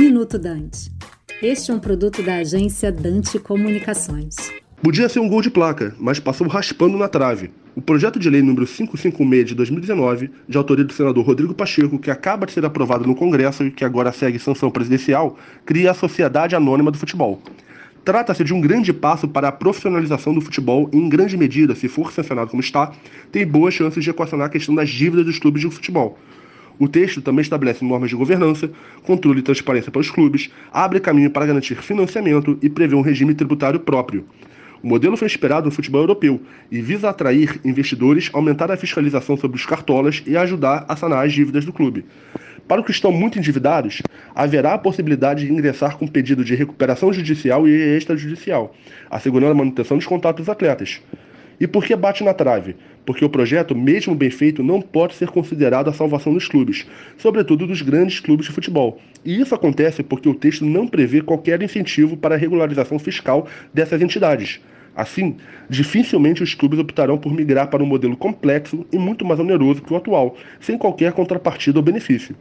Minuto Dante. Este é um produto da agência Dante Comunicações. Podia ser um gol de placa, mas passou raspando na trave. O projeto de lei número 556 de 2019, de autoria do senador Rodrigo Pacheco, que acaba de ser aprovado no Congresso e que agora segue sanção presidencial, cria a Sociedade Anônima do Futebol. Trata-se de um grande passo para a profissionalização do futebol e, em grande medida, se for sancionado como está, tem boas chances de equacionar a questão das dívidas dos clubes de futebol. O texto também estabelece normas de governança, controle e transparência para os clubes, abre caminho para garantir financiamento e prevê um regime tributário próprio. O modelo foi inspirado no futebol europeu e visa atrair investidores, aumentar a fiscalização sobre os cartolas e ajudar a sanar as dívidas do clube. Para os que estão muito endividados, haverá a possibilidade de ingressar com pedido de recuperação judicial e extrajudicial, assegurando a manutenção dos contatos dos atletas. E por que bate na trave? Porque o projeto, mesmo bem feito, não pode ser considerado a salvação dos clubes, sobretudo dos grandes clubes de futebol. E isso acontece porque o texto não prevê qualquer incentivo para a regularização fiscal dessas entidades. Assim, dificilmente os clubes optarão por migrar para um modelo complexo e muito mais oneroso que o atual, sem qualquer contrapartida ou benefício.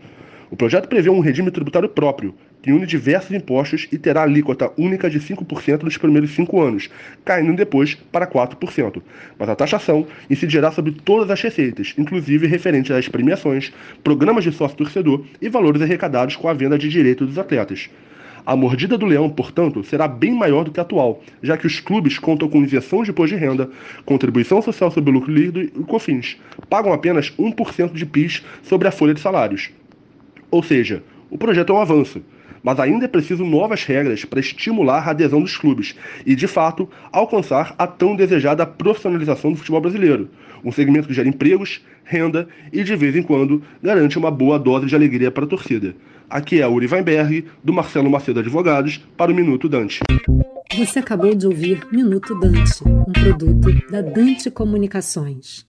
O projeto prevê um regime tributário próprio, que une diversos impostos e terá alíquota única de 5% nos primeiros cinco anos, caindo depois para 4%. Mas a taxação incidirá sobre todas as receitas, inclusive referente às premiações, programas de sócio-torcedor e valores arrecadados com a venda de direitos dos atletas. A mordida do leão, portanto, será bem maior do que a atual, já que os clubes contam com isenção de imposto de renda, contribuição social sobre o lucro líquido e COFINS. Pagam apenas 1% de PIS sobre a folha de salários. Ou seja, o projeto é um avanço, mas ainda é preciso novas regras para estimular a adesão dos clubes e, de fato, alcançar a tão desejada profissionalização do futebol brasileiro, um segmento que gera empregos, renda e, de vez em quando, garante uma boa dose de alegria para a torcida. Aqui é a Uri Weinberg, do Marcelo Macedo Advogados, para o Minuto Dante. Você acabou de ouvir Minuto Dante, um produto da Dante Comunicações.